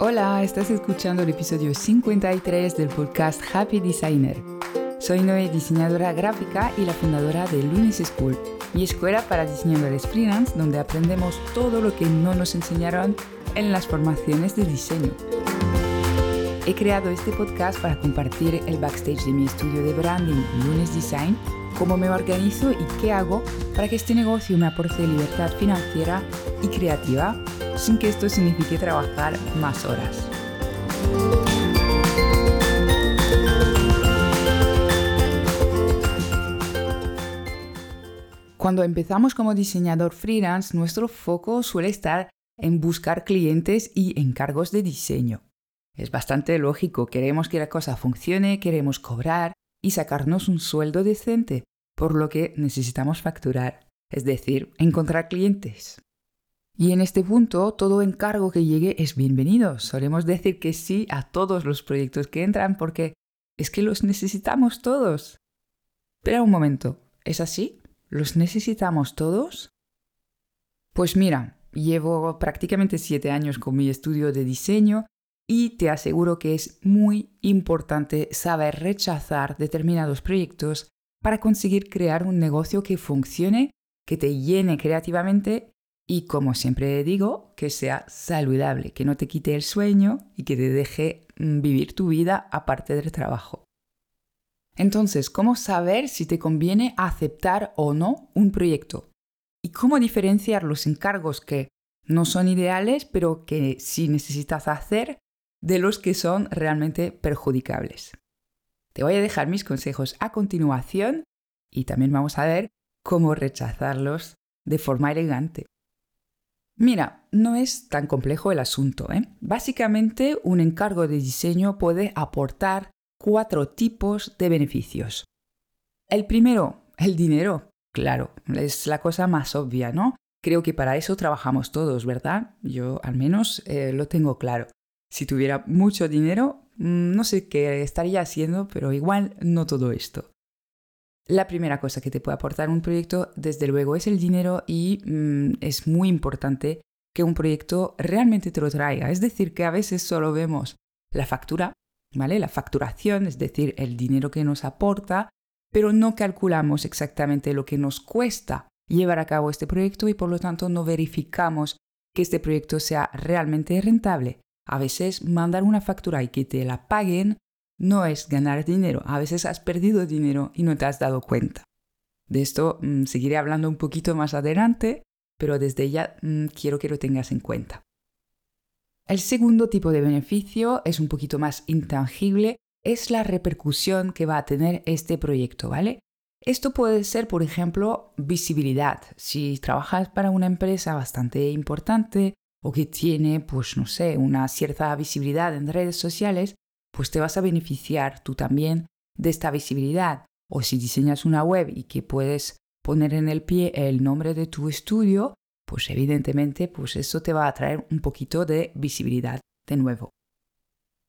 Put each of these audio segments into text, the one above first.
Hola, estás escuchando el episodio 53 del podcast Happy Designer. Soy Noé, diseñadora gráfica y la fundadora de Lunis School, mi escuela para diseñadores freelance donde aprendemos todo lo que no nos enseñaron en las formaciones de diseño. He creado este podcast para compartir el backstage de mi estudio de branding Lunes Design, cómo me organizo y qué hago para que este negocio me aporte libertad financiera y creativa sin que esto signifique trabajar más horas. Cuando empezamos como diseñador freelance, nuestro foco suele estar en buscar clientes y encargos de diseño. Es bastante lógico, queremos que la cosa funcione, queremos cobrar y sacarnos un sueldo decente, por lo que necesitamos facturar, es decir, encontrar clientes. Y en este punto, todo encargo que llegue es bienvenido. Solemos decir que sí a todos los proyectos que entran porque es que los necesitamos todos. Pero un momento, ¿es así? ¿Los necesitamos todos? Pues mira, llevo prácticamente siete años con mi estudio de diseño y te aseguro que es muy importante saber rechazar determinados proyectos para conseguir crear un negocio que funcione, que te llene creativamente y como siempre digo, que sea saludable, que no te quite el sueño y que te deje mm, vivir tu vida aparte del trabajo. Entonces, ¿cómo saber si te conviene aceptar o no un proyecto? ¿Y cómo diferenciar los encargos que no son ideales pero que sí necesitas hacer de los que son realmente perjudicables. Te voy a dejar mis consejos a continuación y también vamos a ver cómo rechazarlos de forma elegante. Mira, no es tan complejo el asunto. ¿eh? Básicamente, un encargo de diseño puede aportar cuatro tipos de beneficios. El primero, el dinero. Claro, es la cosa más obvia, ¿no? Creo que para eso trabajamos todos, ¿verdad? Yo al menos eh, lo tengo claro. Si tuviera mucho dinero, mm, no sé qué estaría haciendo, pero igual no todo esto. La primera cosa que te puede aportar un proyecto, desde luego, es el dinero y mm, es muy importante que un proyecto realmente te lo traiga. Es decir, que a veces solo vemos la factura, ¿vale? La facturación, es decir, el dinero que nos aporta, pero no calculamos exactamente lo que nos cuesta llevar a cabo este proyecto y por lo tanto no verificamos que este proyecto sea realmente rentable. A veces mandar una factura y que te la paguen no es ganar dinero. A veces has perdido dinero y no te has dado cuenta. De esto mm, seguiré hablando un poquito más adelante, pero desde ya mm, quiero que lo tengas en cuenta. El segundo tipo de beneficio es un poquito más intangible, es la repercusión que va a tener este proyecto, ¿vale? Esto puede ser, por ejemplo, visibilidad. Si trabajas para una empresa bastante importante, o que tiene, pues no sé, una cierta visibilidad en redes sociales, pues te vas a beneficiar tú también de esta visibilidad. O si diseñas una web y que puedes poner en el pie el nombre de tu estudio, pues evidentemente pues eso te va a traer un poquito de visibilidad de nuevo.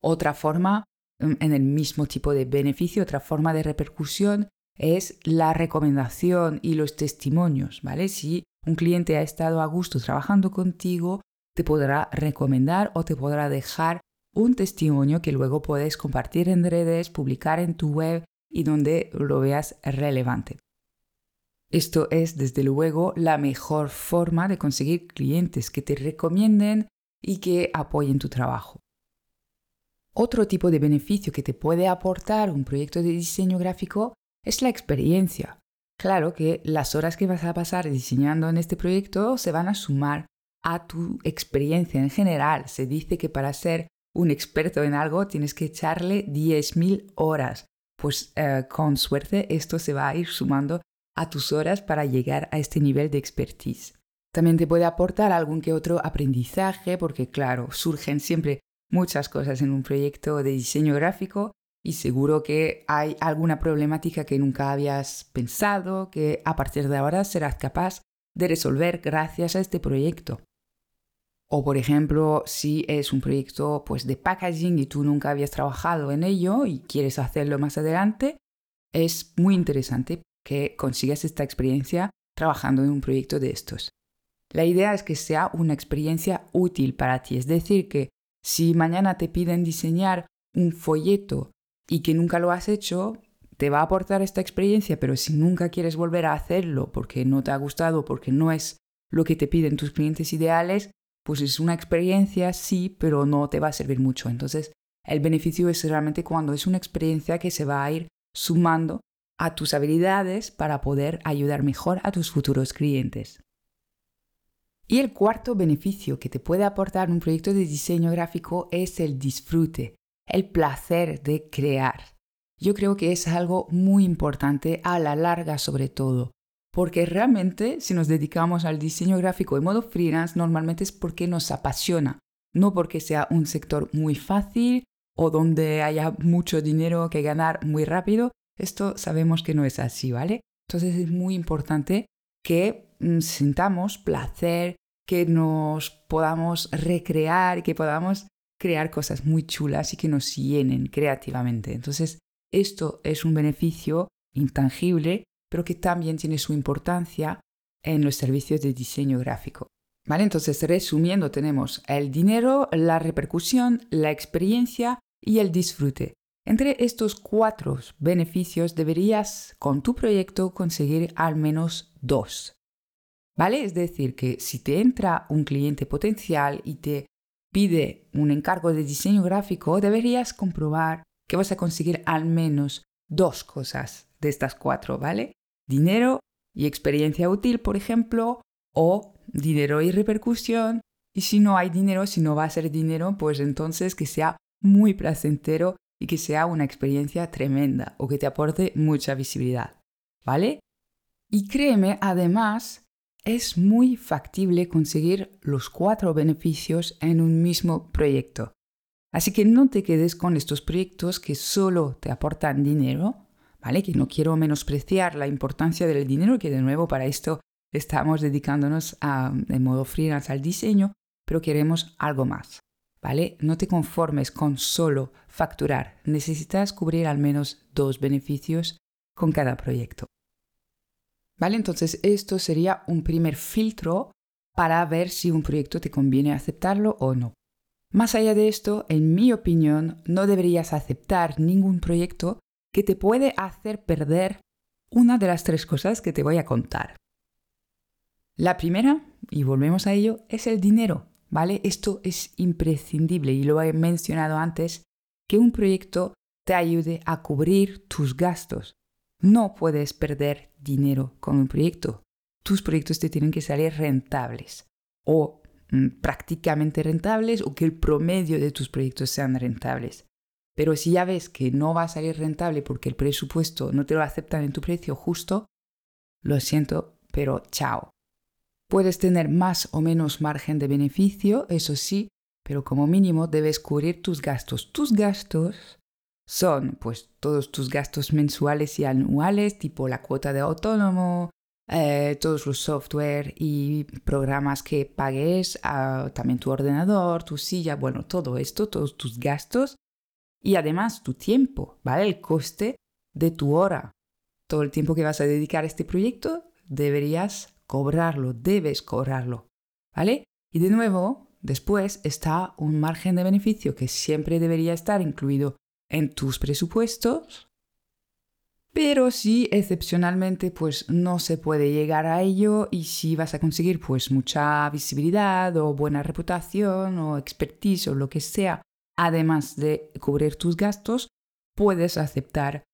Otra forma, mm, en el mismo tipo de beneficio, otra forma de repercusión es la recomendación y los testimonios, ¿vale? Si un cliente ha estado a gusto trabajando contigo, te podrá recomendar o te podrá dejar un testimonio que luego puedes compartir en redes, publicar en tu web y donde lo veas relevante. Esto es desde luego la mejor forma de conseguir clientes que te recomienden y que apoyen tu trabajo. Otro tipo de beneficio que te puede aportar un proyecto de diseño gráfico es la experiencia. Claro que las horas que vas a pasar diseñando en este proyecto se van a sumar a tu experiencia en general. Se dice que para ser un experto en algo tienes que echarle 10.000 horas. Pues eh, con suerte esto se va a ir sumando a tus horas para llegar a este nivel de expertise. También te puede aportar algún que otro aprendizaje porque claro, surgen siempre muchas cosas en un proyecto de diseño gráfico y seguro que hay alguna problemática que nunca habías pensado que a partir de ahora serás capaz de resolver gracias a este proyecto. O por ejemplo, si es un proyecto pues, de packaging y tú nunca habías trabajado en ello y quieres hacerlo más adelante, es muy interesante que consigas esta experiencia trabajando en un proyecto de estos. La idea es que sea una experiencia útil para ti, es decir, que Si mañana te piden diseñar un folleto y que nunca lo has hecho, te va a aportar esta experiencia, pero si nunca quieres volver a hacerlo porque no te ha gustado, porque no es lo que te piden tus clientes ideales, pues es una experiencia, sí, pero no te va a servir mucho. Entonces, el beneficio es realmente cuando es una experiencia que se va a ir sumando a tus habilidades para poder ayudar mejor a tus futuros clientes. Y el cuarto beneficio que te puede aportar un proyecto de diseño gráfico es el disfrute, el placer de crear. Yo creo que es algo muy importante a la larga sobre todo, porque realmente si nos dedicamos al diseño gráfico en modo freelance normalmente es porque nos apasiona, no porque sea un sector muy fácil o donde haya mucho dinero que ganar muy rápido. Esto sabemos que no es así, ¿vale? Entonces es muy importante que mm, sintamos placer, que nos podamos recrear, que podamos crear cosas muy chulas y que nos llenen creativamente. Entonces, esto es un beneficio intangible, pero que también tiene su importancia en los servicios de diseño gráfico. ¿Vale? Entonces, resumiendo, tenemos el dinero, la repercusión, la experiencia y el disfrute. Entre estos cuatro beneficios deberías con tu proyecto conseguir al menos dos. ¿Vale? Es decir, que si te entra un cliente potencial y te pide un encargo de diseño gráfico, deberías comprobar que vas a conseguir al menos dos cosas de estas cuatro, ¿vale? Dinero y experiencia útil, por ejemplo, o dinero y repercusión. Y si no hay dinero, si no va a ser dinero, pues entonces que sea muy placentero y que sea una experiencia tremenda o que te aporte mucha visibilidad, ¿vale? Y créeme, además, es muy factible conseguir los cuatro beneficios en un mismo proyecto. Así que no te quedes con estos proyectos que solo te aportan dinero, Que no quiero menospreciar la importancia del dinero, que de nuevo para esto estamos dedicándonos a, de modo freelance al diseño, pero queremos algo más. ¿vale? No te conformes con solo facturar, necesitas cubrir al menos dos beneficios con cada proyecto. ¿Vale? Entonces esto sería un primer filtro para ver si un proyecto te conviene aceptarlo o no. Más allá de esto, en mi opinión, no deberías aceptar ningún proyecto que te puede hacer perder una de las tres cosas que te voy a contar. La primera, y volvemos a ello, es el dinero. ¿vale? Esto es imprescindible y lo he mencionado antes, que un proyecto te ayude a cubrir tus gastos. No puedes perder dinero con un proyecto. Tus proyectos te tienen que salir rentables o mm, prácticamente rentables o que el promedio de tus proyectos sean rentables. Pero si ya ves que no va a salir rentable porque el presupuesto no te lo aceptan en tu precio justo, lo siento, pero chao. Puedes tener más o menos margen de beneficio, eso sí, pero como mínimo debes cubrir tus gastos. Tus gastos son pues todos tus gastos mensuales y anuales, tipo la cuota de autónomo, eh, todos los software y programas que pagues, ah, también tu ordenador, tu silla, bueno, todo esto, todos tus gastos y además tu tiempo, ¿vale? El coste de tu hora. Todo el tiempo que vas a dedicar a este proyecto deberías cobrarlo, debes cobrarlo, ¿vale? Y de nuevo, después está un margen de beneficio que siempre debería estar incluido en tus presupuestos, pero si excepcionalmente pues no se puede llegar a ello y si vas a conseguir pues mucha visibilidad o buena reputación o expertise o lo que sea, además de cubrir tus gastos, puedes aceptar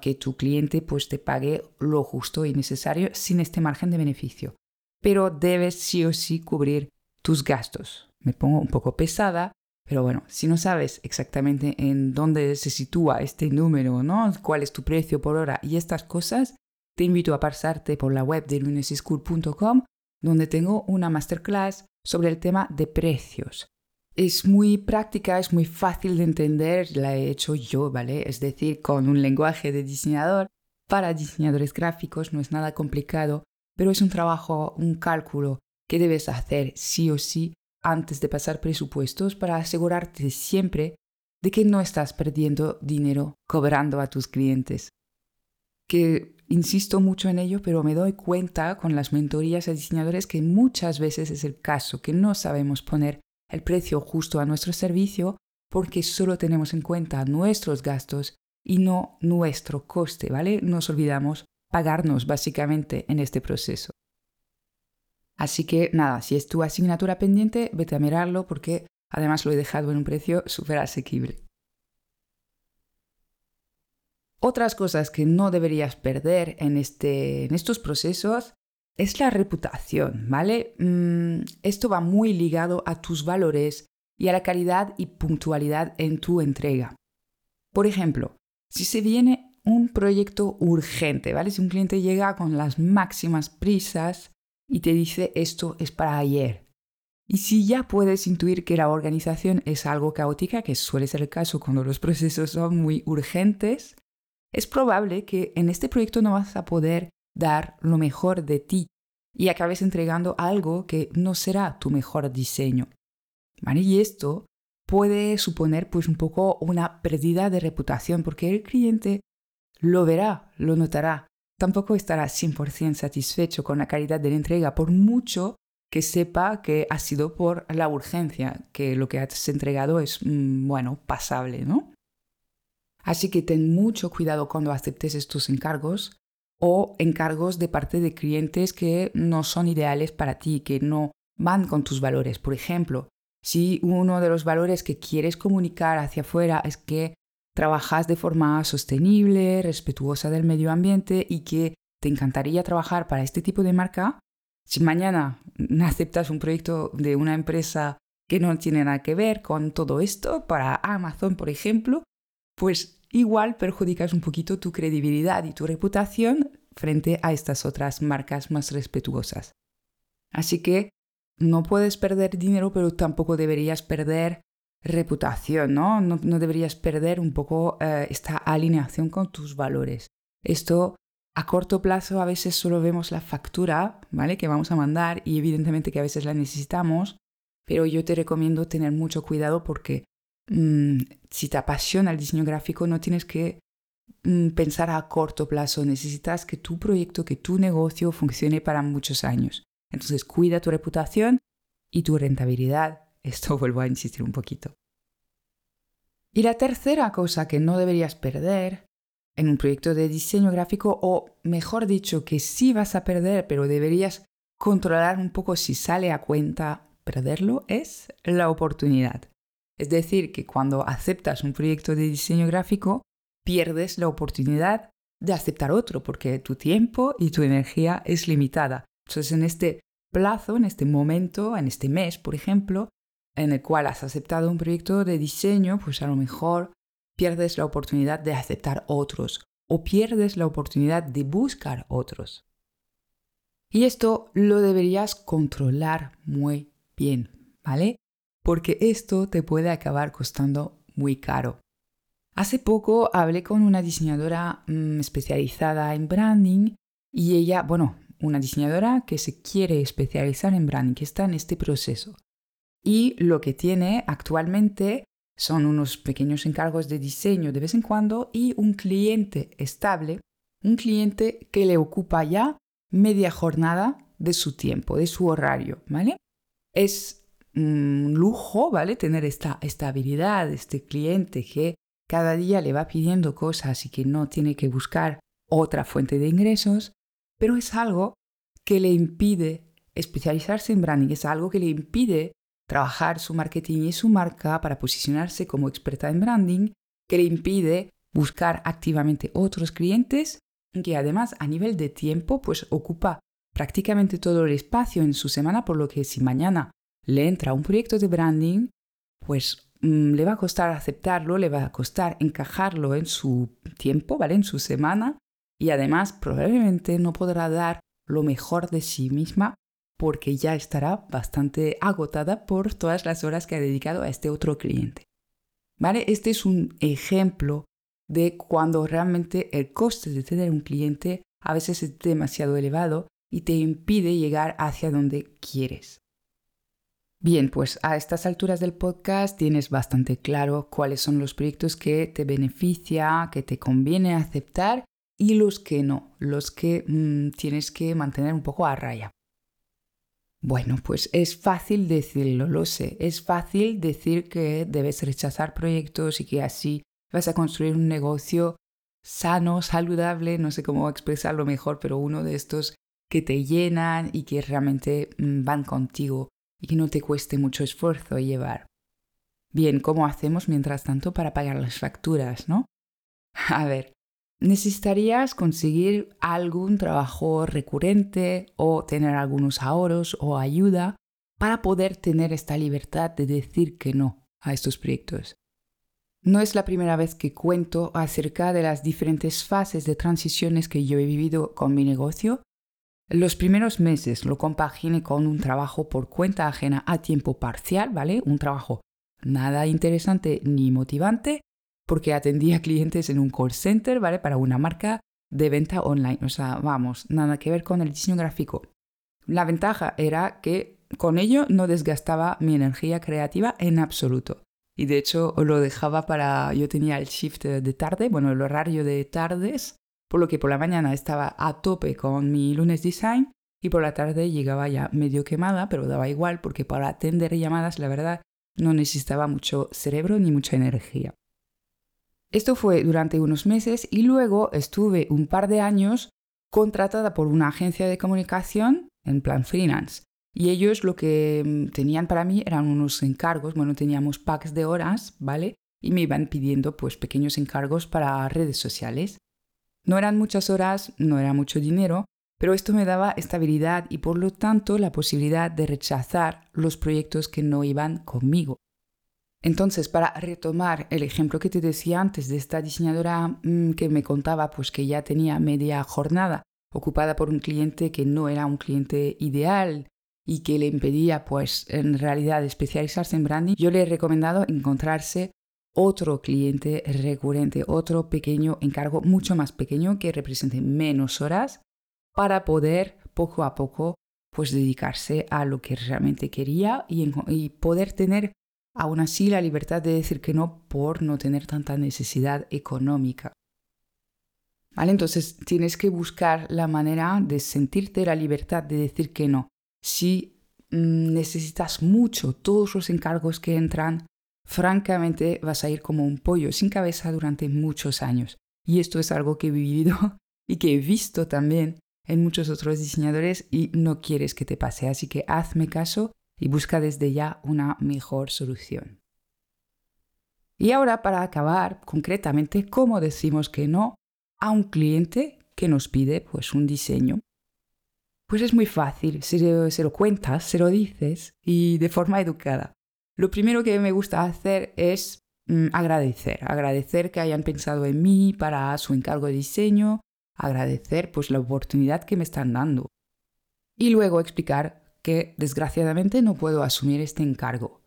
que tu cliente pues te pague lo justo y necesario sin este margen de beneficio. Pero debes sí o sí cubrir tus gastos. Me pongo un poco pesada, pero bueno, si no sabes exactamente en dónde se sitúa este número, ¿no? cuál es tu precio por hora y estas cosas, te invito a pasarte por la web de luneseschool.com donde tengo una masterclass sobre el tema de precios. Es muy práctica, es muy fácil de entender, la he hecho yo, ¿vale? Es decir, con un lenguaje de diseñador. Para diseñadores gráficos no es nada complicado, pero es un trabajo, un cálculo que debes hacer sí o sí antes de pasar presupuestos para asegurarte siempre de que no estás perdiendo dinero cobrando a tus clientes. Que insisto mucho en ello, pero me doy cuenta con las mentorías a diseñadores que muchas veces es el caso, que no sabemos poner el precio justo a nuestro servicio porque solo tenemos en cuenta nuestros gastos y no nuestro coste, ¿vale? Nos olvidamos pagarnos básicamente en este proceso. Así que nada, si es tu asignatura pendiente, vete a mirarlo porque además lo he dejado en un precio súper asequible. Otras cosas que no deberías perder en, este, en estos procesos es la reputación, ¿vale? Mm, esto va muy ligado a tus valores y a la calidad y puntualidad en tu entrega. Por ejemplo, si se viene un proyecto urgente, ¿vale? Si un cliente llega con las máximas prisas y te dice esto es para ayer. Y si ya puedes intuir que la organización es algo caótica, que suele ser el caso cuando los procesos son muy urgentes, es probable que en este proyecto no vas a poder dar lo mejor de ti y acabes entregando algo que no será tu mejor diseño. Y esto puede suponer pues un poco una pérdida de reputación porque el cliente lo verá, lo notará. Tampoco estará 100% satisfecho con la calidad de la entrega por mucho que sepa que ha sido por la urgencia, que lo que has entregado es, mm, bueno, pasable, ¿no? Así que ten mucho cuidado cuando aceptes estos encargos o encargos de parte de clientes que no son ideales para ti, que no van con tus valores. Por ejemplo, si uno de los valores que quieres comunicar hacia afuera es que trabajas de forma sostenible, respetuosa del medio ambiente y que te encantaría trabajar para este tipo de marca, si mañana aceptas un proyecto de una empresa que no tiene nada que ver con todo esto, para Amazon, por ejemplo, pues igual perjudicas un poquito tu credibilidad y tu reputación frente a estas otras marcas más respetuosas. Así que no puedes perder dinero, pero tampoco deberías perder reputación, ¿no? No, deberías perder un poco eh, esta alineación con tus valores. Esto a corto plazo a veces solo vemos la factura, ¿vale? Que vamos a mandar y evidentemente que a veces la necesitamos, pero yo te recomiendo tener mucho cuidado porque Mm, si te apasiona el diseño gráfico, no tienes que pensar a corto plazo. Necesitas que tu proyecto, que tu negocio funcione para muchos años. Entonces, cuida tu reputación y tu rentabilidad. Esto vuelvo a insistir un poquito. Y la tercera cosa que no deberías perder en un proyecto de diseño gráfico, o mejor dicho, que sí vas a perder, pero deberías controlar un poco si sale a cuenta perderlo, es la oportunidad. Es decir, que cuando aceptas un proyecto de diseño gráfico, pierdes la oportunidad de aceptar otro, porque tu tiempo y tu energía es limitada. Entonces, en este plazo, en este momento, en este mes, por ejemplo, en el cual has aceptado un proyecto de diseño, pues a lo mejor pierdes la oportunidad de aceptar otros o pierdes la oportunidad de buscar otros. Y esto lo deberías controlar muy bien, ¿vale? porque esto te puede acabar costando muy caro. Hace poco hablé con una diseñadora mm, especializada en branding y ella, bueno, una diseñadora que se quiere especializar en branding, que está en este proceso. Y lo que tiene actualmente son unos pequeños encargos de diseño de vez en cuando y un cliente estable, un cliente que le ocupa ya media jornada de su tiempo, de su horario, ¿vale? Es un lujo, ¿vale? Tener esta estabilidad, este cliente que cada día le va pidiendo cosas y que no tiene que buscar otra fuente de ingresos, pero es algo que le impide especializarse en branding, es algo que le impide trabajar su marketing y su marca para posicionarse como experta en branding, que le impide buscar activamente otros clientes, que además a nivel de tiempo pues ocupa prácticamente todo el espacio en su semana, por lo que si mañana le entra un proyecto de branding, pues le va a costar aceptarlo, le va a costar encajarlo en su tiempo, ¿vale? En su semana y además probablemente no podrá dar lo mejor de sí misma porque ya estará bastante agotada por todas las horas que ha dedicado a este otro cliente. ¿Vale? Este es un ejemplo de cuando realmente el coste de tener un cliente a veces es demasiado elevado y te impide llegar hacia donde quieres. Bien, pues a estas alturas del podcast tienes bastante claro cuáles son los proyectos que te beneficia, que te conviene aceptar y los que no, los que mm, tienes que mantener un poco a raya. Bueno, pues es fácil decirlo, lo sé. Es fácil decir que debes rechazar proyectos y que así vas a construir un negocio sano, saludable, no sé cómo expresarlo mejor, pero uno de estos que te llenan y que realmente mm, van contigo y que no te cueste mucho esfuerzo llevar. Bien, ¿cómo hacemos mientras tanto para pagar las facturas, no? A ver, necesitarías conseguir algún trabajo recurrente o tener algunos ahorros o ayuda para poder tener esta libertad de decir que no a estos proyectos. No es la primera vez que cuento acerca de las diferentes fases de transiciones que yo he vivido con mi negocio. Los primeros meses lo compaginé con un trabajo por cuenta ajena a tiempo parcial, ¿vale? Un trabajo nada interesante ni motivante, porque atendía clientes en un call center, ¿vale? Para una marca de venta online. O sea, vamos, nada que ver con el diseño gráfico. La ventaja era que con ello no desgastaba mi energía creativa en absoluto. Y de hecho lo dejaba para... Yo tenía el shift de tarde, bueno, el horario de tardes, por lo que por la mañana estaba a tope con mi lunes design y por la tarde llegaba ya medio quemada, pero daba igual porque para atender llamadas, la verdad, no necesitaba mucho cerebro ni mucha energía. Esto fue durante unos meses y luego estuve un par de años contratada por una agencia de comunicación en plan freelance. Y ellos lo que mm, tenían para mí eran unos encargos, bueno, teníamos packs de horas, ¿vale? Y me iban pidiendo pues pequeños encargos para redes sociales. No eran muchas horas, no era mucho dinero, pero esto me daba estabilidad y por lo tanto la posibilidad de rechazar los proyectos que no iban conmigo. Entonces, para retomar el ejemplo que te decía antes de esta diseñadora mm, que me contaba pues que ya tenía media jornada ocupada por un cliente que no era un cliente ideal y que le impedía pues en realidad especializarse en branding, yo le he recomendado encontrarse otro cliente recurrente, otro pequeño encargo mucho más pequeño que represente menos horas para poder poco a poco pues dedicarse a lo que realmente quería y, poder tener aún así la libertad de decir que no por no tener tanta necesidad económica. ¿Vale? Entonces tienes que buscar la manera de sentirte la libertad de decir que no. Si mm, necesitas mucho todos los encargos que entran, francamente vas a ir como un pollo sin cabeza durante muchos años. Y esto es algo que he vivido y que he visto también en muchos otros diseñadores y no quieres que te pase. Así que hazme caso y busca desde ya una mejor solución. Y ahora para acabar concretamente, ¿cómo decimos que no a un cliente que nos pide pues un diseño? Pues es muy fácil, se, se lo cuentas, se lo dices y de forma educada. Lo primero que me gusta hacer es mm, agradecer, agradecer que hayan pensado en mí para su encargo de diseño, agradecer pues la oportunidad que me están dando. Y luego explicar que desgraciadamente no puedo asumir este encargo.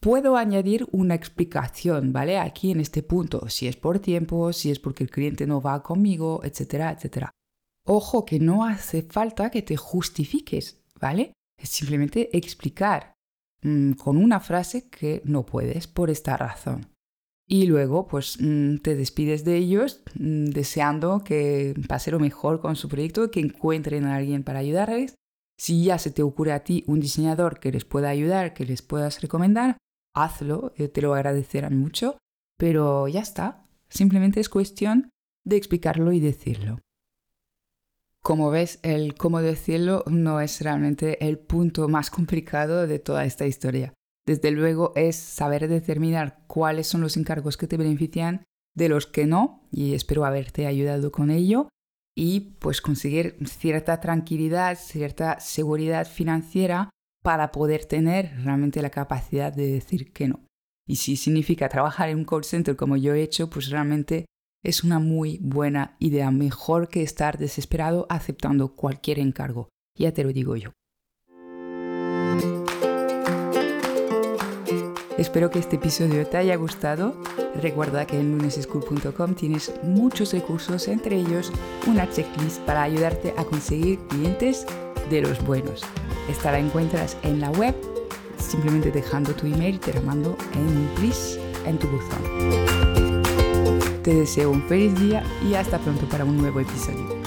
Puedo añadir una explicación, ¿vale? Aquí en este punto, si es por tiempo, si es porque el cliente no va conmigo, etcétera, etcétera. Ojo que no hace falta que te justifiques, ¿vale? Es simplemente explicar mm, con una frase que no puedes por esta razón. Y luego, pues mm, te despides de ellos mm, deseando que pase lo mejor con su proyecto, que encuentren a alguien para ayudarles si ya se te ocurre a ti un diseñador que les pueda ayudar, que les puedas recomendar, hazlo, eh, te lo agradecerán mucho, pero ya está. Simplemente es cuestión de explicarlo y decirlo. Como ves, el cómo decirlo no es realmente el punto más complicado de toda esta historia. Desde luego es saber determinar cuáles son los encargos que te benefician de los que no, y espero haberte ayudado con ello, y pues conseguir cierta tranquilidad, cierta seguridad financiera para poder tener realmente la capacidad de decir que no. Y si significa trabajar en un call center como yo he hecho, pues realmente es una muy buena idea, mejor que estar desesperado aceptando cualquier encargo. Ya te lo digo yo. Espero que este episodio te haya gustado. Recuerda que en luneseschool.com tienes muchos recursos, entre ellos una checklist para ayudarte a conseguir clientes de los buenos. Esta la encuentras en la web, simplemente dejando tu email y te la mando en un en tu buzón. Te deseo un feliz día y hasta pronto para un nuevo episodio.